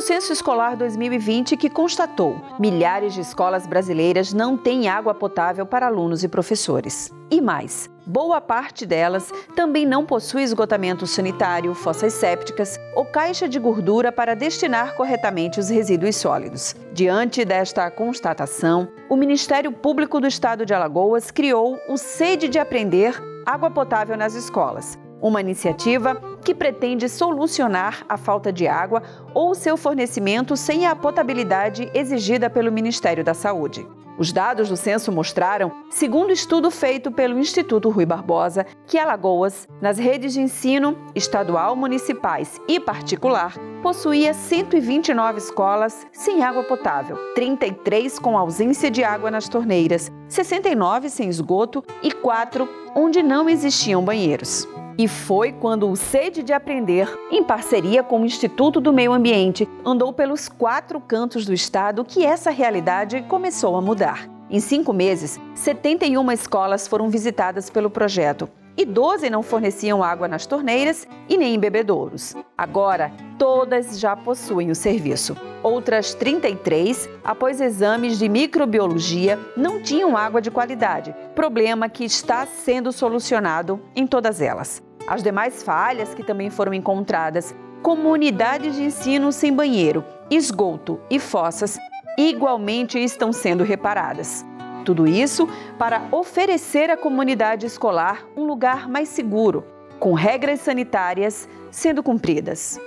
censo escolar 2020 que constatou milhares de escolas brasileiras não têm água potável para alunos e professores. E mais, boa parte delas também não possui esgotamento sanitário, fossas sépticas ou caixa de gordura para destinar corretamente os resíduos sólidos. Diante desta constatação, o Ministério Público do Estado de Alagoas criou o Sede de Aprender Água Potável nas Escolas, uma iniciativa que pretende solucionar a falta de água ou seu fornecimento sem a potabilidade exigida pelo Ministério da Saúde. Os dados do censo mostraram, segundo estudo feito pelo Instituto Rui Barbosa, que Alagoas, nas redes de ensino estadual, municipais e particular, possuía 129 escolas sem água potável, 33 com ausência de água nas torneiras, 69 sem esgoto e 4 onde não existiam banheiros. E foi quando o Sede de Aprender, em parceria com o Instituto do Meio Ambiente, andou pelos quatro cantos do estado que essa realidade começou a mudar. Em cinco meses, 71 escolas foram visitadas pelo projeto e 12 não forneciam água nas torneiras e nem em bebedouros. Agora, todas já possuem o serviço. Outras 33, após exames de microbiologia, não tinham água de qualidade, problema que está sendo solucionado em todas elas. As demais falhas que também foram encontradas, como unidades de ensino sem banheiro, esgoto e fossas, igualmente estão sendo reparadas. Tudo isso para oferecer à comunidade escolar um lugar mais seguro, com regras sanitárias sendo cumpridas.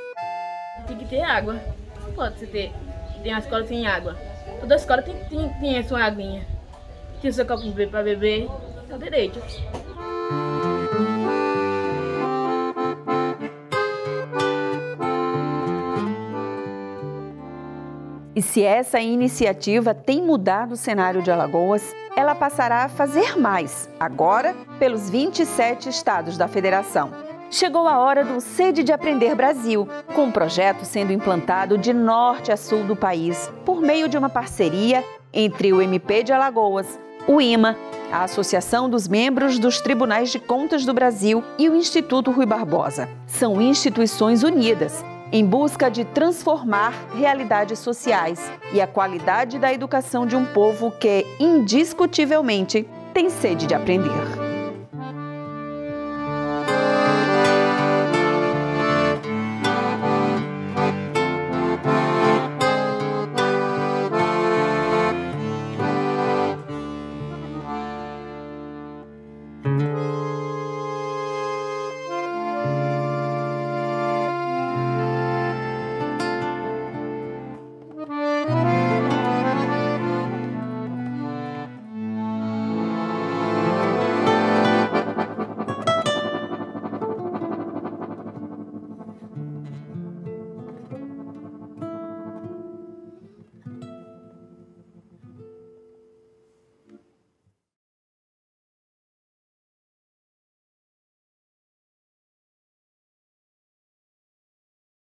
Tem que ter água. Não pode ter, ter uma escola sem água. Toda escola tem, tem, tem a sua aguinha. Tem o seu copo para beber, é o direito. E se essa iniciativa tem mudado o cenário de Alagoas, ela passará a fazer mais, agora pelos 27 estados da federação. Chegou a hora do Sede de Aprender Brasil, com um projeto sendo implantado de norte a sul do país, por meio de uma parceria entre o MP de Alagoas, o IMA, a Associação dos Membros dos Tribunais de Contas do Brasil e o Instituto Rui Barbosa. São instituições unidas em busca de transformar realidades sociais e a qualidade da educação de um povo que, indiscutivelmente, tem sede de aprender.